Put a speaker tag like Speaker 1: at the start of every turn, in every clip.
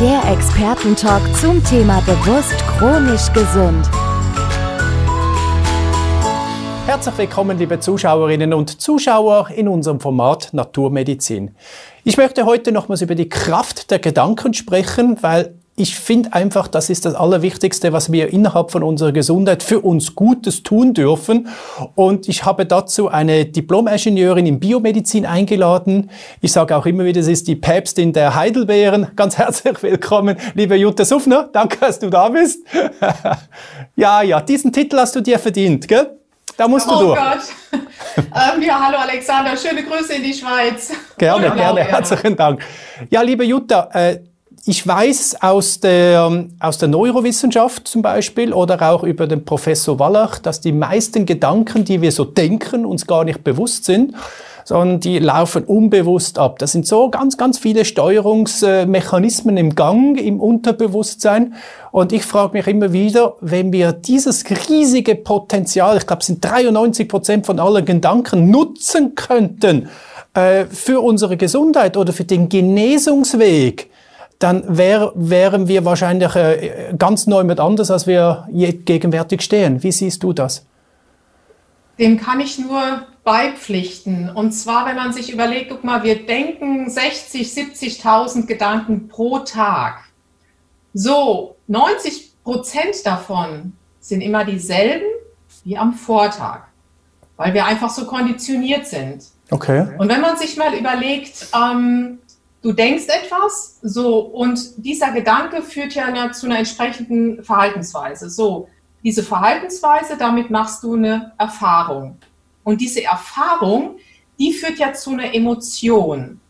Speaker 1: Der Expertentalk zum Thema bewusst chronisch gesund.
Speaker 2: Herzlich willkommen, liebe Zuschauerinnen und Zuschauer in unserem Format Naturmedizin. Ich möchte heute nochmals über die Kraft der Gedanken sprechen, weil ich finde einfach, das ist das Allerwichtigste, was wir innerhalb von unserer Gesundheit für uns Gutes tun dürfen. Und ich habe dazu eine Diplom-Ingenieurin in Biomedizin eingeladen. Ich sage auch immer wieder, sie ist die Päpstin der Heidelbeeren. Ganz herzlich willkommen, liebe Jutta Suffner. Danke, dass du da bist. ja, ja, diesen Titel hast du dir verdient, gell? Da musst
Speaker 3: oh
Speaker 2: du durch.
Speaker 3: Gott. ähm, ja, hallo Alexander, schöne Grüße in die Schweiz.
Speaker 2: Gerne, gerne, gerne, herzlichen Dank. Ja, liebe Jutta, äh, ich weiß aus der, aus der Neurowissenschaft zum Beispiel oder auch über den Professor Wallach, dass die meisten Gedanken, die wir so denken, uns gar nicht bewusst sind, sondern die laufen unbewusst ab. Das sind so ganz, ganz viele Steuerungsmechanismen im Gang, im Unterbewusstsein. Und ich frage mich immer wieder, wenn wir dieses riesige Potenzial, ich glaube, es sind 93 Prozent von allen Gedanken, nutzen könnten äh, für unsere Gesundheit oder für den Genesungsweg, dann wär, wären wir wahrscheinlich äh, ganz neu mit anders, als wir gegenwärtig stehen. Wie siehst du das?
Speaker 3: Dem kann ich nur beipflichten. Und zwar, wenn man sich überlegt, guck mal, wir denken 60, 70.000 Gedanken pro Tag. So, 90 Prozent davon sind immer dieselben wie am Vortag, weil wir einfach so konditioniert sind.
Speaker 2: Okay.
Speaker 3: Und wenn man sich mal überlegt, ähm, du denkst etwas, so, und dieser Gedanke führt ja zu einer entsprechenden Verhaltensweise. So, diese Verhaltensweise, damit machst du eine Erfahrung. Und diese Erfahrung, die führt ja zu einer Emotion.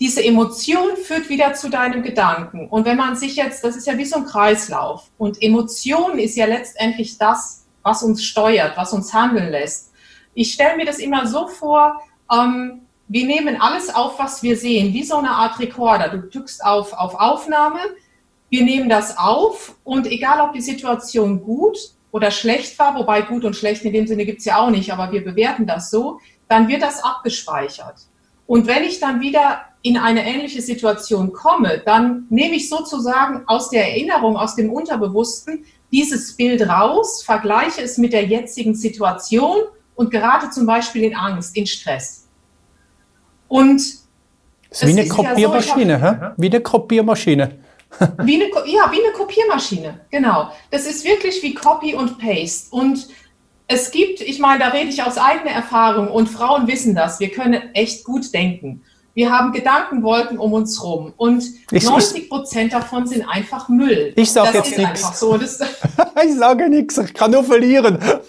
Speaker 3: Diese Emotion führt wieder zu deinem Gedanken. Und wenn man sich jetzt, das ist ja wie so ein Kreislauf. Und Emotion ist ja letztendlich das, was uns steuert, was uns handeln lässt. Ich stelle mir das immer so vor, ähm, wir nehmen alles auf, was wir sehen, wie so eine Art Rekorder. Du drückst auf, auf Aufnahme, wir nehmen das auf und egal, ob die Situation gut oder schlecht war, wobei gut und schlecht in dem Sinne gibt's ja auch nicht, aber wir bewerten das so, dann wird das abgespeichert. Und wenn ich dann wieder in eine ähnliche Situation komme, dann nehme ich sozusagen aus der Erinnerung, aus dem Unterbewussten dieses Bild raus, vergleiche es mit der jetzigen Situation und gerate zum Beispiel in Angst, in Stress. Und
Speaker 2: ist wie eine Kopiermaschine, ja so, hab, wie eine Kopiermaschine.
Speaker 3: wie eine, ja, wie eine Kopiermaschine, genau. Das ist wirklich wie Copy und Paste. Und es gibt, ich meine, da rede ich aus eigener Erfahrung und Frauen wissen das, wir können echt gut denken. Wir haben Gedankenwolken um uns rum und ich, 90 Prozent davon sind einfach Müll.
Speaker 2: Ich sage jetzt nichts. So. ich sage nichts, ich kann nur verlieren.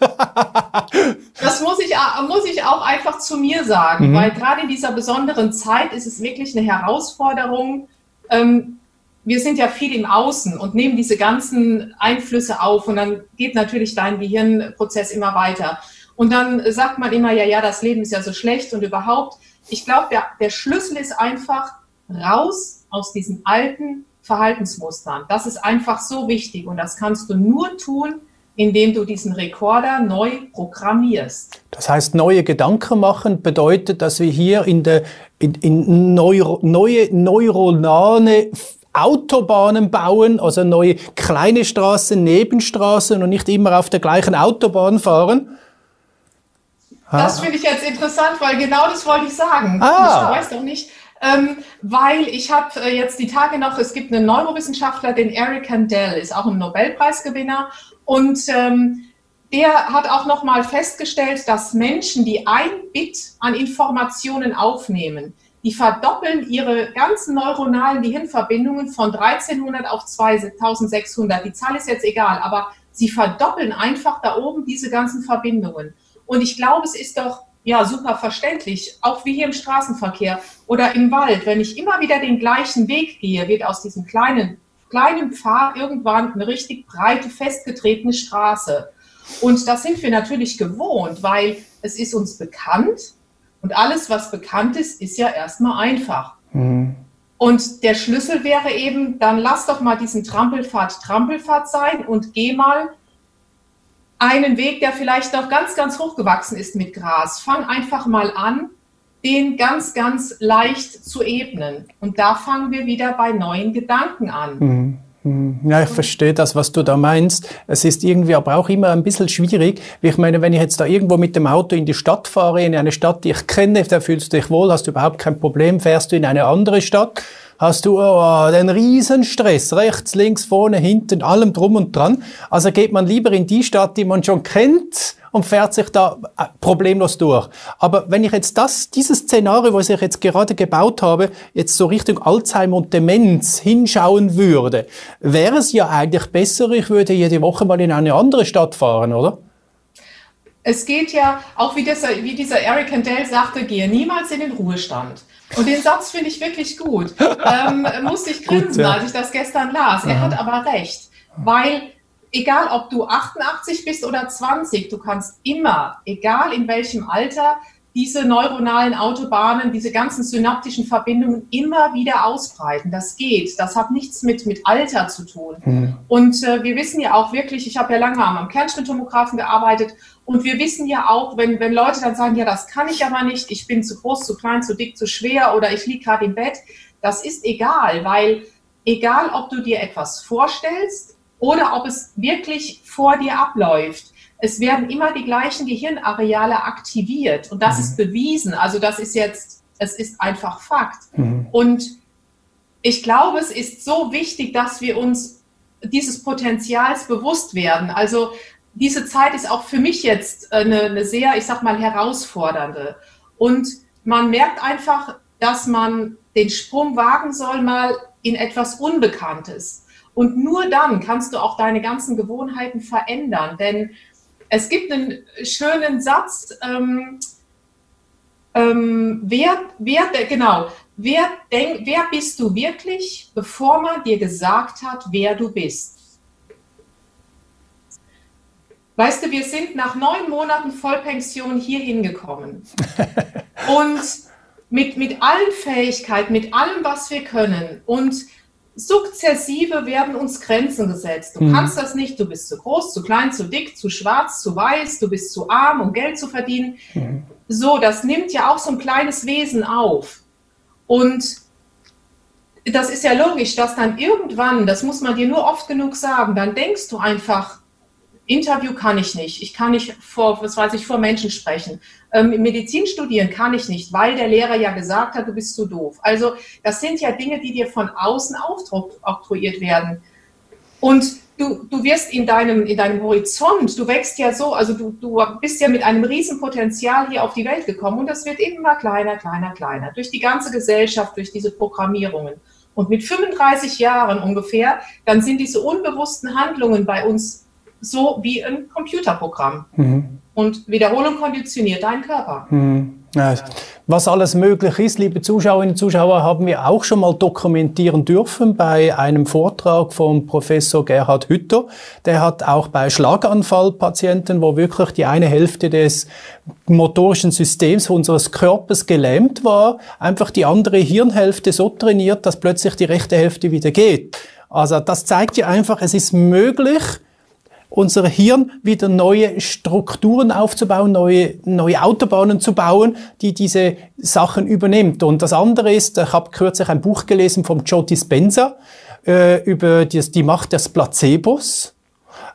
Speaker 3: das muss ich, muss ich auch einfach zu mir sagen, mhm. weil gerade in dieser besonderen Zeit ist es wirklich eine Herausforderung. Ähm, wir sind ja viel im Außen und nehmen diese ganzen Einflüsse auf und dann geht natürlich dein Gehirnprozess immer weiter. Und dann sagt man immer, ja, ja, das Leben ist ja so schlecht und überhaupt ich glaube, der, der Schlüssel ist einfach raus aus diesen alten Verhaltensmustern. Das ist einfach so wichtig und das kannst du nur tun, indem du diesen Rekorder neu programmierst.
Speaker 2: Das heißt, neue Gedanken machen bedeutet, dass wir hier in, der, in, in Neuro, neue neuronale Autobahnen bauen, also neue kleine Straßen, Nebenstraßen und nicht immer auf der gleichen Autobahn fahren.
Speaker 3: Das finde ich jetzt interessant, weil genau das wollte ich sagen.
Speaker 2: Ah.
Speaker 3: Ich weiß doch nicht. Ähm, weil ich habe äh, jetzt die Tage noch, es gibt einen Neurowissenschaftler, den Eric Kandel, ist auch ein Nobelpreisgewinner und ähm, der hat auch nochmal festgestellt, dass Menschen, die ein Bit an Informationen aufnehmen, die verdoppeln ihre ganzen neuronalen Gehirnverbindungen von 1300 auf 2600. Die Zahl ist jetzt egal, aber sie verdoppeln einfach da oben diese ganzen Verbindungen. Und ich glaube, es ist doch ja super verständlich, auch wie hier im Straßenverkehr oder im Wald. Wenn ich immer wieder den gleichen Weg gehe, wird aus diesem kleinen, kleinen Pfad irgendwann eine richtig breite, festgetretene Straße. Und das sind wir natürlich gewohnt, weil es ist uns bekannt und alles, was bekannt ist, ist ja erstmal einfach. Mhm. Und der Schlüssel wäre eben, dann lass doch mal diesen Trampelpfad Trampelpfad sein und geh mal einen Weg, der vielleicht noch ganz, ganz hochgewachsen ist mit Gras. Fang einfach mal an, den ganz, ganz leicht zu ebnen. Und da fangen wir wieder bei neuen Gedanken an. Mhm.
Speaker 2: Hm, ja, ich verstehe das, was du da meinst. Es ist irgendwie aber auch immer ein bisschen schwierig. Ich meine, wenn ich jetzt da irgendwo mit dem Auto in die Stadt fahre, in eine Stadt, die ich kenne, da fühlst du dich wohl, hast du überhaupt kein Problem, fährst du in eine andere Stadt, hast du oh, den Riesenstress, rechts, links, vorne, hinten, allem drum und dran. Also geht man lieber in die Stadt, die man schon kennt, und fährt sich da äh, problemlos durch. Aber wenn ich jetzt das, dieses Szenario, was ich jetzt gerade gebaut habe, jetzt so Richtung Alzheimer und Demenz hinschauen würde, wäre es ja eigentlich besser, ich würde jede Woche mal in eine andere Stadt fahren, oder?
Speaker 3: Es geht ja, auch wie, das, wie dieser Eric Kandel sagte, gehe niemals in den Ruhestand. Und den Satz finde ich wirklich gut. ähm, musste ich grinsen, gut, ja. als ich das gestern las. Er hat aber recht, weil egal ob du 88 bist oder 20, du kannst immer, egal in welchem Alter, diese neuronalen Autobahnen, diese ganzen synaptischen Verbindungen immer wieder ausbreiten. Das geht. Das hat nichts mit, mit Alter zu tun. Mhm. Und äh, wir wissen ja auch wirklich, ich habe ja lange am Kernspintomographen gearbeitet und wir wissen ja auch, wenn, wenn Leute dann sagen, ja, das kann ich aber nicht, ich bin zu groß, zu klein, zu dick, zu schwer oder ich liege gerade im Bett, das ist egal, weil egal, ob du dir etwas vorstellst oder ob es wirklich vor dir abläuft. Es werden immer die gleichen Gehirnareale aktiviert und das mhm. ist bewiesen. Also das ist jetzt, es ist einfach Fakt. Mhm. Und ich glaube, es ist so wichtig, dass wir uns dieses Potenzials bewusst werden. Also diese Zeit ist auch für mich jetzt eine, eine sehr, ich sag mal, herausfordernde. Und man merkt einfach, dass man den Sprung wagen soll, mal in etwas Unbekanntes. Und nur dann kannst du auch deine ganzen Gewohnheiten verändern. Denn es gibt einen schönen Satz, ähm, ähm, wer, wer, genau, wer, denk, wer bist du wirklich, bevor man dir gesagt hat, wer du bist? Weißt du, wir sind nach neun Monaten Vollpension hier hingekommen. und mit, mit allen Fähigkeiten, mit allem, was wir können. Und sukzessive werden uns Grenzen gesetzt. Du mhm. kannst das nicht, du bist zu groß, zu klein, zu dick, zu schwarz, zu weiß, du bist zu arm, um Geld zu verdienen. Mhm. So, das nimmt ja auch so ein kleines Wesen auf. Und das ist ja logisch, dass dann irgendwann, das muss man dir nur oft genug sagen, dann denkst du einfach, Interview kann ich nicht. Ich kann nicht vor, was weiß ich, vor Menschen sprechen. Ähm, Medizin studieren kann ich nicht, weil der Lehrer ja gesagt hat, du bist zu doof. Also das sind ja Dinge, die dir von außen aufoktroyiert werden. Und du, du wirst in deinem, in deinem Horizont, du wächst ja so, also du, du bist ja mit einem riesen Potenzial hier auf die Welt gekommen und das wird immer kleiner, kleiner, kleiner. Durch die ganze Gesellschaft, durch diese Programmierungen. Und mit 35 Jahren ungefähr, dann sind diese unbewussten Handlungen bei uns so wie ein Computerprogramm. Mhm. Und Wiederholung konditioniert deinen Körper.
Speaker 2: Mhm. Ja, was alles möglich ist, liebe Zuschauerinnen und Zuschauer, haben wir auch schon mal dokumentieren dürfen bei einem Vortrag von Professor Gerhard Hütter. Der hat auch bei Schlaganfallpatienten, wo wirklich die eine Hälfte des motorischen Systems unseres Körpers gelähmt war, einfach die andere Hirnhälfte so trainiert, dass plötzlich die rechte Hälfte wieder geht. Also das zeigt ja einfach, es ist möglich, unser Hirn wieder neue Strukturen aufzubauen, neue, neue Autobahnen zu bauen, die diese Sachen übernimmt. Und das andere ist, ich habe kürzlich ein Buch gelesen vom Joe Dispenza äh, über die, die Macht des Placebos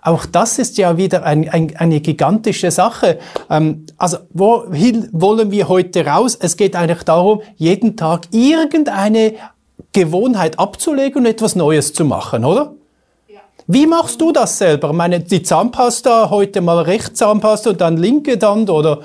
Speaker 2: auch das ist ja wieder ein, ein, eine gigantische Sache. Ähm, also wohin wollen wir heute raus? Es geht eigentlich darum, jeden Tag irgendeine Gewohnheit abzulegen und etwas Neues zu machen, oder? Wie machst du das selber? Ich meine, die Zahnpasta, heute mal rechts Zahnpasta und dann linke dann, oder?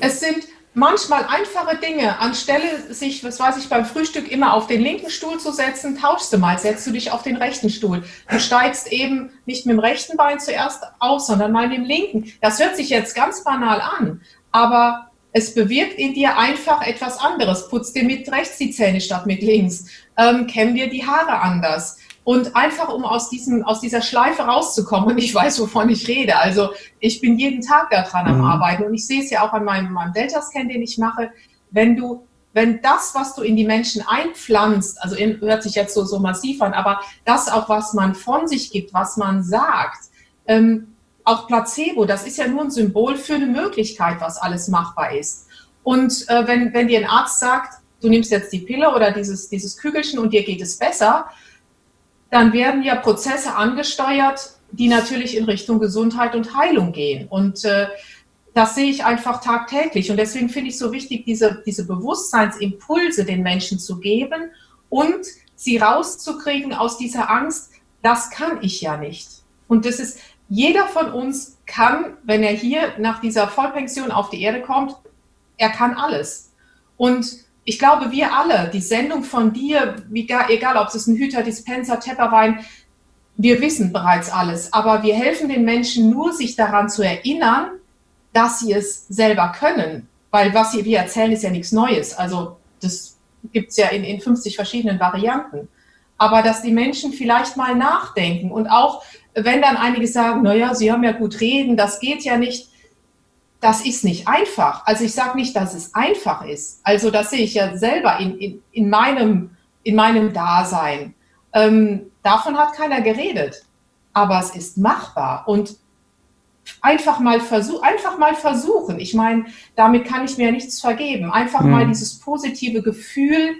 Speaker 3: Es sind manchmal einfache Dinge. Anstelle sich, was weiß ich, beim Frühstück immer auf den linken Stuhl zu setzen, tauschst du mal, setzt du dich auf den rechten Stuhl. Du steigst eben nicht mit dem rechten Bein zuerst aus, sondern mal mit dem linken. Das hört sich jetzt ganz banal an, aber es bewirkt in dir einfach etwas anderes. Putz dir mit rechts die Zähne statt mit links. Ähm, kämm dir die Haare anders. Und einfach, um aus, diesem, aus dieser Schleife rauszukommen, und ich weiß, wovon ich rede. Also ich bin jeden Tag daran am mhm. Arbeiten und ich sehe es ja auch an meinem, meinem Delta-Scan, den ich mache. Wenn du, wenn das, was du in die Menschen einpflanzt, also in, hört sich jetzt so, so massiv an, aber das auch, was man von sich gibt, was man sagt, ähm, auch Placebo, das ist ja nur ein Symbol für eine Möglichkeit, was alles machbar ist. Und äh, wenn, wenn dir ein Arzt sagt, du nimmst jetzt die Pille oder dieses, dieses Kügelchen und dir geht es besser, dann werden ja Prozesse angesteuert, die natürlich in Richtung Gesundheit und Heilung gehen. Und äh, das sehe ich einfach tagtäglich. Und deswegen finde ich so wichtig, diese, diese Bewusstseinsimpulse den Menschen zu geben und sie rauszukriegen aus dieser Angst, das kann ich ja nicht. Und das ist, jeder von uns kann, wenn er hier nach dieser Vollpension auf die Erde kommt, er kann alles. Und ich glaube, wir alle, die Sendung von dir, egal ob es ein Hüter, Dispenser, Tepperwein, wir wissen bereits alles, aber wir helfen den Menschen nur, sich daran zu erinnern, dass sie es selber können. Weil was wir erzählen, ist ja nichts Neues. Also das gibt es ja in, in 50 verschiedenen Varianten. Aber dass die Menschen vielleicht mal nachdenken und auch, wenn dann einige sagen, naja, sie haben ja gut reden, das geht ja nicht, das ist nicht einfach. Also ich sage nicht, dass es einfach ist. Also das sehe ich ja selber in, in, in, meinem, in meinem Dasein. Ähm, davon hat keiner geredet. Aber es ist machbar. Und einfach mal, versuch, einfach mal versuchen. Ich meine, damit kann ich mir nichts vergeben. Einfach mhm. mal dieses positive Gefühl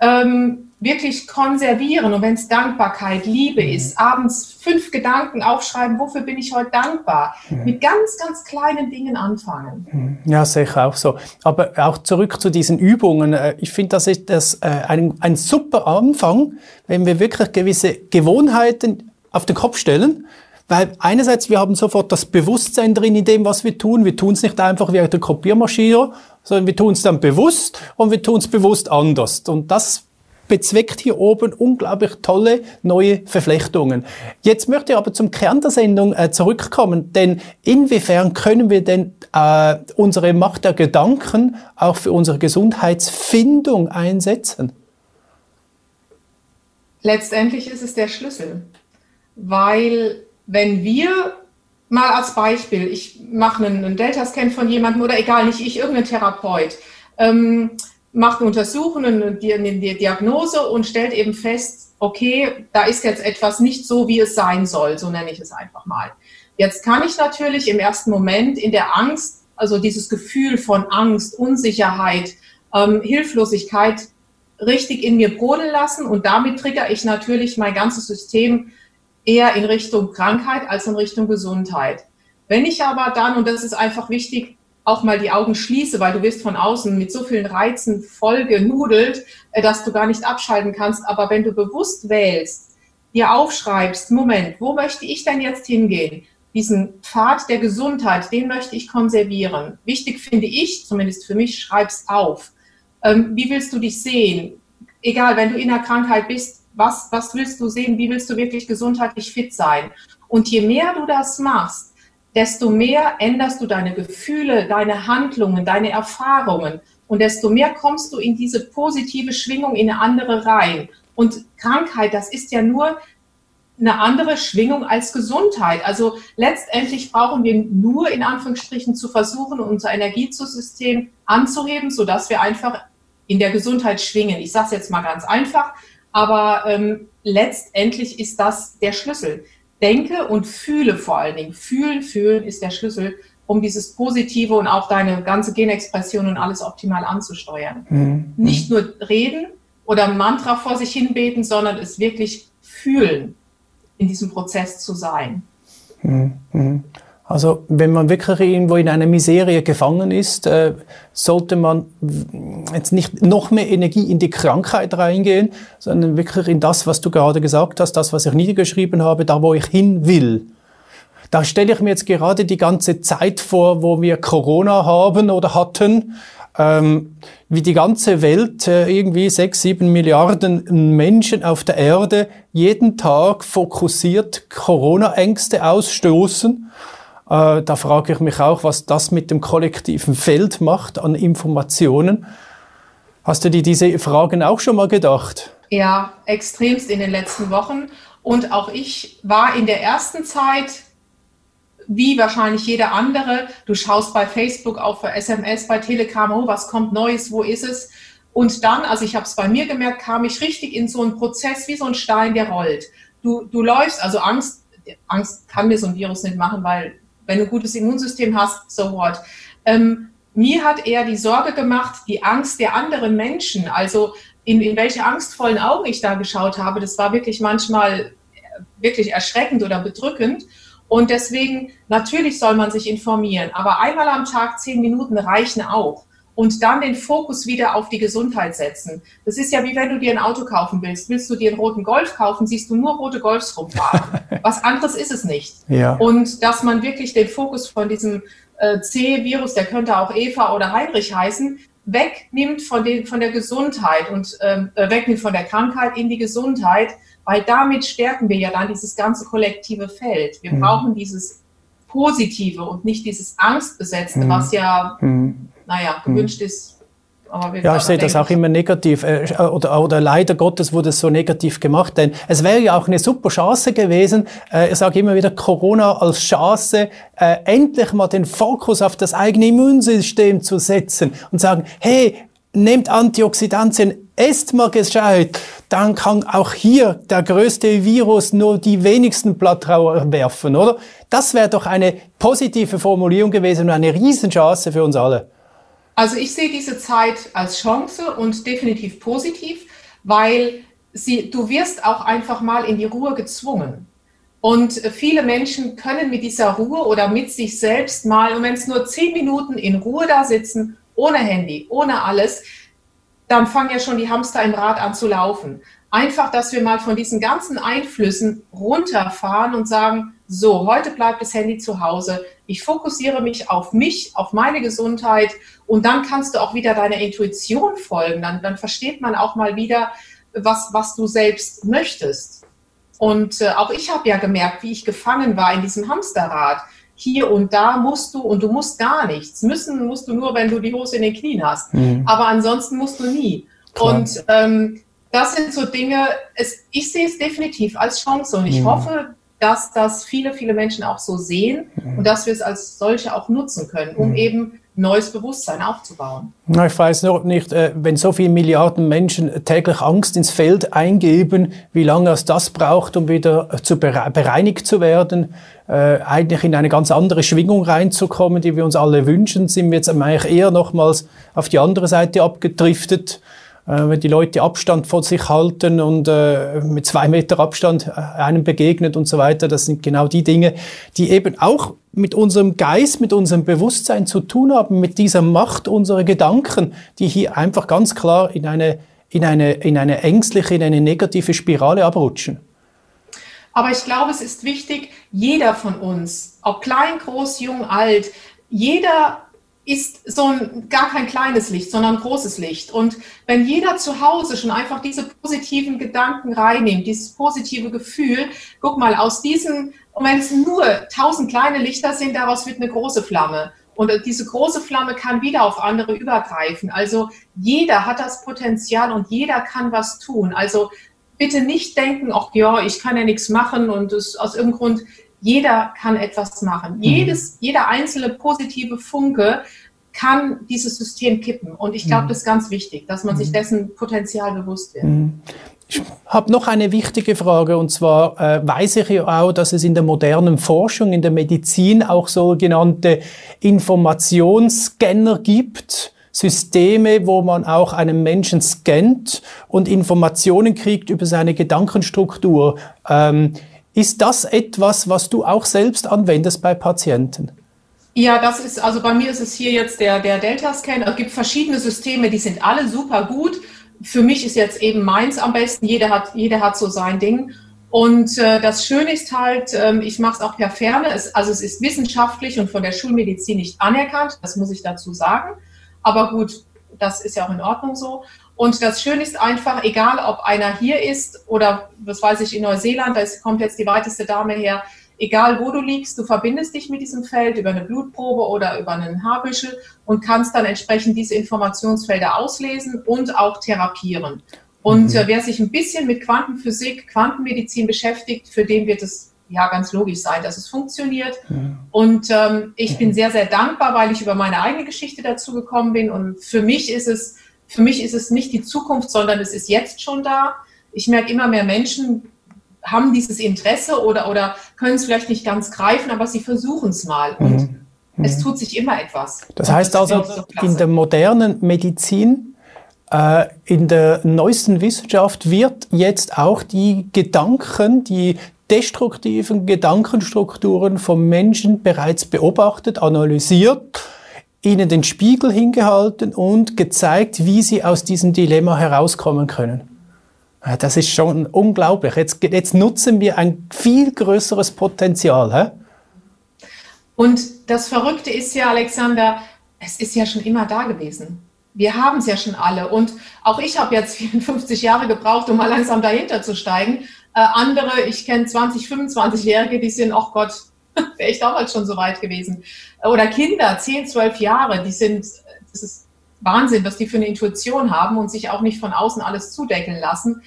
Speaker 3: ähm, wirklich konservieren. Und wenn es Dankbarkeit, Liebe mhm. ist, abends fünf Gedanken aufschreiben, wofür bin ich heute dankbar? Mhm. Mit ganz, ganz kleinen Dingen anfangen.
Speaker 2: Mhm. Ja, sicher auch so. Aber auch zurück zu diesen Übungen. Äh, ich finde, das ist das, äh, ein, ein super Anfang, wenn wir wirklich gewisse Gewohnheiten auf den Kopf stellen. Weil einerseits, wir haben sofort das Bewusstsein drin in dem, was wir tun. Wir tun es nicht einfach wie der Kopiermaschine, sondern wir tun es dann bewusst und wir tun es bewusst anders. Und das bezweckt hier oben unglaublich tolle neue Verflechtungen. Jetzt möchte ich aber zum Kern der Sendung äh, zurückkommen, denn inwiefern können wir denn äh, unsere Macht der Gedanken auch für unsere Gesundheitsfindung einsetzen?
Speaker 3: Letztendlich ist es der Schlüssel, weil wenn wir mal als Beispiel, ich mache einen, einen Delta-Scan von jemandem oder egal, nicht ich, irgendein Therapeut, ähm, macht eine Untersuchung, eine, Diagnose und stellt eben fest, okay, da ist jetzt etwas nicht so, wie es sein soll, so nenne ich es einfach mal. Jetzt kann ich natürlich im ersten Moment in der Angst, also dieses Gefühl von Angst, Unsicherheit, ähm, Hilflosigkeit richtig in mir brodeln lassen und damit triggere ich natürlich mein ganzes System eher in Richtung Krankheit als in Richtung Gesundheit. Wenn ich aber dann, und das ist einfach wichtig, auch mal die Augen schließe, weil du wirst von außen mit so vielen Reizen voll genudelt, äh, dass du gar nicht abschalten kannst. Aber wenn du bewusst wählst, dir aufschreibst, Moment, wo möchte ich denn jetzt hingehen? Diesen Pfad der Gesundheit, den möchte ich konservieren. Wichtig finde ich, zumindest für mich, schreib's auf. Ähm, wie willst du dich sehen? Egal, wenn du in der Krankheit bist, was, was willst du sehen? Wie willst du wirklich gesundheitlich fit sein? Und je mehr du das machst, desto mehr änderst du deine Gefühle, deine Handlungen, deine Erfahrungen und desto mehr kommst du in diese positive Schwingung in eine andere rein. Und Krankheit, das ist ja nur eine andere Schwingung als Gesundheit. Also letztendlich brauchen wir nur in Anführungsstrichen zu versuchen, unser Energiesystem anzuheben, sodass wir einfach in der Gesundheit schwingen. Ich sage es jetzt mal ganz einfach, aber ähm, letztendlich ist das der Schlüssel denke und fühle vor allen Dingen. Fühlen, fühlen ist der Schlüssel, um dieses Positive und auch deine ganze Genexpression und alles optimal anzusteuern. Mhm. Nicht nur reden oder Mantra vor sich hinbeten, sondern es wirklich fühlen, in diesem Prozess zu sein.
Speaker 2: Mhm. Also wenn man wirklich irgendwo in einer Miserie gefangen ist, äh, sollte man jetzt nicht noch mehr Energie in die Krankheit reingehen, sondern wirklich in das, was du gerade gesagt hast, das, was ich niedergeschrieben habe, da wo ich hin will. Da stelle ich mir jetzt gerade die ganze Zeit vor, wo wir Corona haben oder hatten, ähm, wie die ganze Welt, äh, irgendwie sechs, sieben Milliarden Menschen auf der Erde jeden Tag fokussiert Corona-Ängste ausstoßen äh, da frage ich mich auch, was das mit dem kollektiven Feld macht an Informationen. Hast du dir diese Fragen auch schon mal gedacht?
Speaker 3: Ja, extremst in den letzten Wochen. Und auch ich war in der ersten Zeit, wie wahrscheinlich jeder andere, du schaust bei Facebook auf SMS, bei Telegram, oh, was kommt Neues, wo ist es? Und dann, also ich habe es bei mir gemerkt, kam ich richtig in so einen Prozess wie so ein Stein, der rollt. Du, du läufst, also Angst, Angst kann mir so ein Virus nicht machen, weil wenn du ein gutes Immunsystem hast, so what. Ähm, mir hat eher die Sorge gemacht, die Angst der anderen Menschen, also in, in welche angstvollen Augen ich da geschaut habe, das war wirklich manchmal wirklich erschreckend oder bedrückend. Und deswegen, natürlich soll man sich informieren, aber einmal am Tag zehn Minuten reichen auch und dann den Fokus wieder auf die Gesundheit setzen. Das ist ja wie wenn du dir ein Auto kaufen willst. Willst du dir einen roten Golf kaufen, siehst du nur rote Golfs rumfahren. Was anderes ist es nicht.
Speaker 2: Ja.
Speaker 3: Und dass man wirklich den Fokus von diesem äh, C-Virus, der könnte auch Eva oder Heinrich heißen, wegnimmt von, den, von der Gesundheit und ähm, äh, wegnimmt von der Krankheit in die Gesundheit, weil damit stärken wir ja dann dieses ganze kollektive Feld. Wir mhm. brauchen dieses Positive und nicht dieses Angstbesetzte, mhm. was ja mhm naja, gewünscht hm. ist.
Speaker 2: ja, ich sehe das auch immer negativ äh, oder, oder leider Gottes wurde es so negativ gemacht, denn es wäre ja auch eine super Chance gewesen, äh, ich sage immer wieder Corona als Chance, äh, endlich mal den Fokus auf das eigene Immunsystem zu setzen und sagen, hey, nehmt Antioxidantien, esst mal gescheit, dann kann auch hier der größte Virus nur die wenigsten Blattrauer werfen, oder? Das wäre doch eine positive Formulierung gewesen und eine Riesenchance für uns alle.
Speaker 3: Also ich sehe diese Zeit als Chance und definitiv positiv, weil sie, du wirst auch einfach mal in die Ruhe gezwungen. Und viele Menschen können mit dieser Ruhe oder mit sich selbst mal, und wenn es nur zehn Minuten in Ruhe da sitzen, ohne Handy, ohne alles, dann fangen ja schon die Hamster im Rad an zu laufen. Einfach, dass wir mal von diesen ganzen Einflüssen runterfahren und sagen, so, heute bleibt das Handy zu Hause. Ich fokussiere mich auf mich, auf meine Gesundheit und dann kannst du auch wieder deiner Intuition folgen. Dann, dann versteht man auch mal wieder, was, was du selbst möchtest. Und äh, auch ich habe ja gemerkt, wie ich gefangen war in diesem Hamsterrad. Hier und da musst du und du musst gar nichts. Müssen musst du nur, wenn du die Hose in den Knien hast. Mhm. Aber ansonsten musst du nie. Klar. Und ähm, das sind so Dinge, es, ich sehe es definitiv als Chance und ich mhm. hoffe, dass das viele, viele Menschen auch so sehen mhm. und dass wir es als solche auch nutzen können, um mhm. eben neues Bewusstsein aufzubauen.
Speaker 2: Ich weiß noch nicht, äh, wenn so viele Milliarden Menschen täglich Angst ins Feld eingeben, wie lange es das braucht, um wieder zu bereinigt zu werden, äh, eigentlich in eine ganz andere Schwingung reinzukommen, die wir uns alle wünschen, sind wir jetzt eigentlich eher nochmals auf die andere Seite abgedriftet äh, wenn die Leute Abstand von sich halten und äh, mit zwei Meter Abstand äh, einem begegnet und so weiter. Das sind genau die Dinge, die eben auch mit unserem Geist, mit unserem Bewusstsein zu tun haben, mit dieser Macht unserer Gedanken, die hier einfach ganz klar in eine, in eine, in eine ängstliche, in eine negative Spirale abrutschen.
Speaker 3: Aber ich glaube, es ist wichtig, jeder von uns, ob klein, groß, jung, alt, jeder ist so ein, gar kein kleines Licht, sondern großes Licht. Und wenn jeder zu Hause schon einfach diese positiven Gedanken reinnimmt, dieses positive Gefühl, guck mal, aus diesen, und wenn es nur tausend kleine Lichter sind, daraus wird eine große Flamme. Und diese große Flamme kann wieder auf andere übergreifen. Also jeder hat das Potenzial und jeder kann was tun. Also bitte nicht denken, ach ja, ich kann ja nichts machen und aus irgendeinem Grund, jeder kann etwas machen. Mhm. Jedes, jeder einzelne positive Funke kann dieses System kippen. Und ich glaube, mhm. das ist ganz wichtig, dass man sich mhm. dessen Potenzial bewusst wird.
Speaker 2: Ich habe noch eine wichtige Frage und zwar äh, weiß ich ja auch, dass es in der modernen Forschung, in der Medizin auch sogenannte Informationsscanner gibt. Systeme, wo man auch einen Menschen scannt und Informationen kriegt über seine Gedankenstruktur. Ähm, Ist das etwas, was du auch selbst anwendest bei Patienten?
Speaker 3: Ja, das ist, also bei mir ist es hier jetzt der, der Delta-Scan. Es gibt verschiedene Systeme, die sind alle super gut. Für mich ist jetzt eben meins am besten. Jeder hat, jeder hat so sein Ding. Und äh, das Schöne ist halt, ähm, ich mache es auch per Ferne. Es, also es ist wissenschaftlich und von der Schulmedizin nicht anerkannt. Das muss ich dazu sagen. Aber gut, das ist ja auch in Ordnung so. Und das Schöne ist einfach, egal ob einer hier ist oder, was weiß ich, in Neuseeland, da kommt jetzt die weiteste Dame her, egal wo du liegst, du verbindest dich mit diesem Feld über eine Blutprobe oder über einen Haarbüschel und kannst dann entsprechend diese Informationsfelder auslesen und auch therapieren. Und mhm. äh, wer sich ein bisschen mit Quantenphysik, Quantenmedizin beschäftigt, für den wird es ja ganz logisch sein, dass es funktioniert. Ja. Und ähm, ich bin sehr, sehr dankbar, weil ich über meine eigene Geschichte dazu gekommen bin. Und für mich ist es, für mich ist es nicht die Zukunft, sondern es ist jetzt schon da. Ich merke immer mehr Menschen haben dieses Interesse oder, oder können es vielleicht nicht ganz greifen, aber sie versuchen es mal. Und mhm. es tut sich immer etwas.
Speaker 2: Das heißt also, so in der modernen Medizin, äh, in der neuesten Wissenschaft wird jetzt auch die Gedanken, die destruktiven Gedankenstrukturen vom Menschen bereits beobachtet, analysiert, ihnen den Spiegel hingehalten und gezeigt, wie sie aus diesem Dilemma herauskommen können. Das ist schon unglaublich. Jetzt, jetzt nutzen wir ein viel größeres Potenzial. Hä?
Speaker 3: Und das Verrückte ist ja, Alexander, es ist ja schon immer da gewesen. Wir haben es ja schon alle. Und auch ich habe jetzt 54 Jahre gebraucht, um mal langsam dahinter zu steigen. Äh, andere, ich kenne 20, 25-Jährige, die sind, ach Gott, wäre ich damals schon so weit gewesen. Oder Kinder, 10, 12 Jahre, die sind, das ist Wahnsinn, was die für eine Intuition haben und sich auch nicht von außen alles zudecken lassen.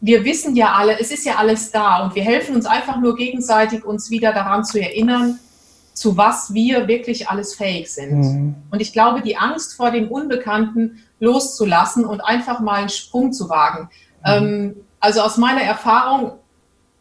Speaker 3: Wir wissen ja alle, es ist ja alles da und wir helfen uns einfach nur gegenseitig, uns wieder daran zu erinnern, zu was wir wirklich alles fähig sind. Mhm. Und ich glaube, die Angst vor dem Unbekannten loszulassen und einfach mal einen Sprung zu wagen. Mhm. Ähm, also aus meiner Erfahrung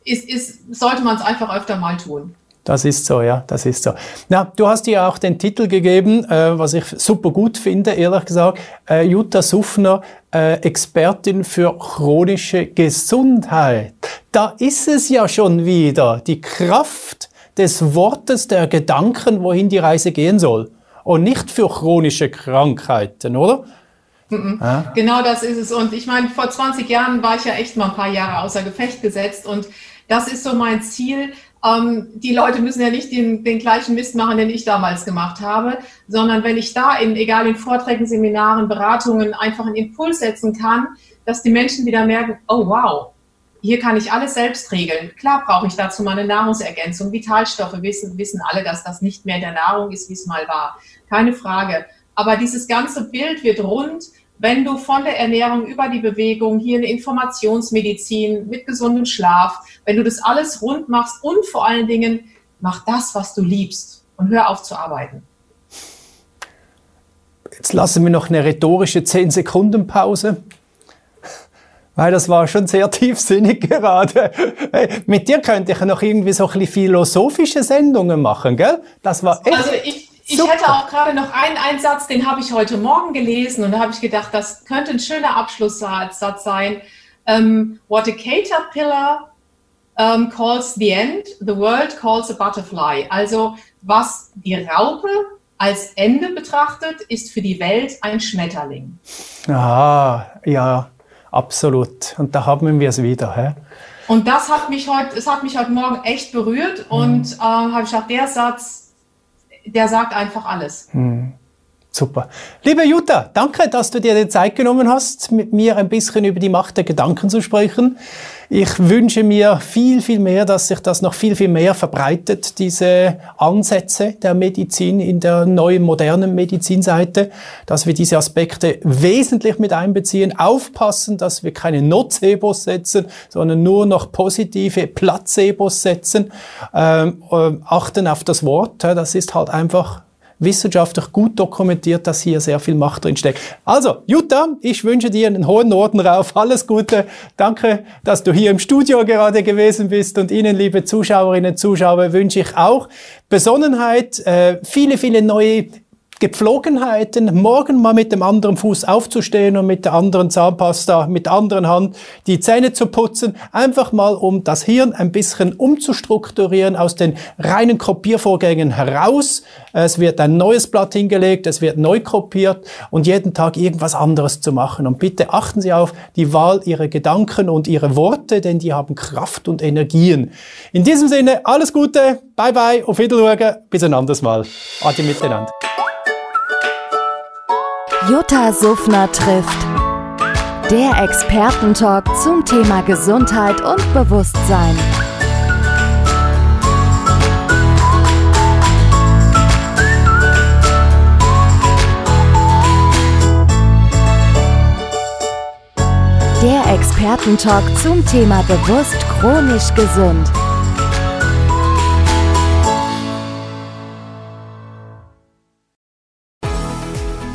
Speaker 3: ist, ist, sollte man es einfach öfter mal tun.
Speaker 2: Das ist so, ja, das ist so. Na, du hast dir auch den Titel gegeben, äh, was ich super gut finde, ehrlich gesagt, äh, Jutta Suffner, äh, Expertin für chronische Gesundheit. Da ist es ja schon wieder, die Kraft des Wortes, der Gedanken, wohin die Reise gehen soll. Und nicht für chronische Krankheiten, oder?
Speaker 3: Mhm. Ja? Genau das ist es. Und ich meine, vor 20 Jahren war ich ja echt mal ein paar Jahre außer Gefecht gesetzt. Und das ist so mein Ziel. Ähm, die Leute müssen ja nicht den, den, gleichen Mist machen, den ich damals gemacht habe, sondern wenn ich da in, egal in Vorträgen, Seminaren, Beratungen, einfach einen Impuls setzen kann, dass die Menschen wieder merken, oh wow, hier kann ich alles selbst regeln. Klar brauche ich dazu mal eine Nahrungsergänzung. Vitalstoffe wissen, wissen alle, dass das nicht mehr der Nahrung ist, wie es mal war. Keine Frage. Aber dieses ganze Bild wird rund, wenn du von der Ernährung über die Bewegung, hier eine Informationsmedizin mit gesundem Schlaf, wenn du das alles rund machst und vor allen Dingen mach das, was du liebst und hör auf zu arbeiten.
Speaker 2: Jetzt lassen wir noch eine rhetorische 10-Sekunden-Pause. Weil das war schon sehr tiefsinnig gerade. Hey, mit dir könnte ich noch irgendwie so ein bisschen philosophische Sendungen machen, gell? Das war echt.
Speaker 3: Also ich, ich hätte auch gerade noch einen Einsatz, den habe ich heute Morgen gelesen und da habe ich gedacht, das könnte ein schöner Abschlusssatz sein. Um, ähm, what a caterpillar um, calls the end, the world calls a butterfly. Also was die Raupe als Ende betrachtet, ist für die Welt ein Schmetterling.
Speaker 2: Ah, ja, Absolut. Und da haben wir es wieder. Hä?
Speaker 3: Und das hat mich heute, es hat mich heute Morgen echt berührt mhm. und äh, habe ich gedacht, der Satz, der sagt einfach alles. Mhm.
Speaker 2: Super. Liebe Jutta, danke, dass du dir die Zeit genommen hast, mit mir ein bisschen über die Macht der Gedanken zu sprechen. Ich wünsche mir viel, viel mehr, dass sich das noch viel, viel mehr verbreitet, diese Ansätze der Medizin in der neuen, modernen Medizinseite, dass wir diese Aspekte wesentlich mit einbeziehen, aufpassen, dass wir keine Nocebos setzen, sondern nur noch positive Placebos setzen, ähm, äh, achten auf das Wort. Das ist halt einfach wissenschaftlich gut dokumentiert, dass hier sehr viel Macht drin steckt. Also, Jutta, ich wünsche dir einen hohen Norden rauf. Alles Gute. Danke, dass du hier im Studio gerade gewesen bist. Und Ihnen, liebe Zuschauerinnen und Zuschauer, wünsche ich auch Besonnenheit, äh, viele, viele neue Gepflogenheiten, morgen mal mit dem anderen Fuß aufzustehen und mit der anderen Zahnpasta, mit der anderen Hand die Zähne zu putzen, einfach mal um das Hirn ein bisschen umzustrukturieren aus den reinen Kopiervorgängen heraus. Es wird ein neues Blatt hingelegt, es wird neu kopiert und jeden Tag irgendwas anderes zu machen. Und bitte achten Sie auf die Wahl Ihrer Gedanken und Ihrer Worte, denn die haben Kraft und Energien. In diesem Sinne, alles Gute, bye bye, auf Wiedersehen, bis ein anderes Mal. Adi miteinander.
Speaker 1: Jutta Suffner trifft. Der Expertentalk zum Thema Gesundheit und Bewusstsein. Der Expertentalk zum Thema bewusst chronisch gesund.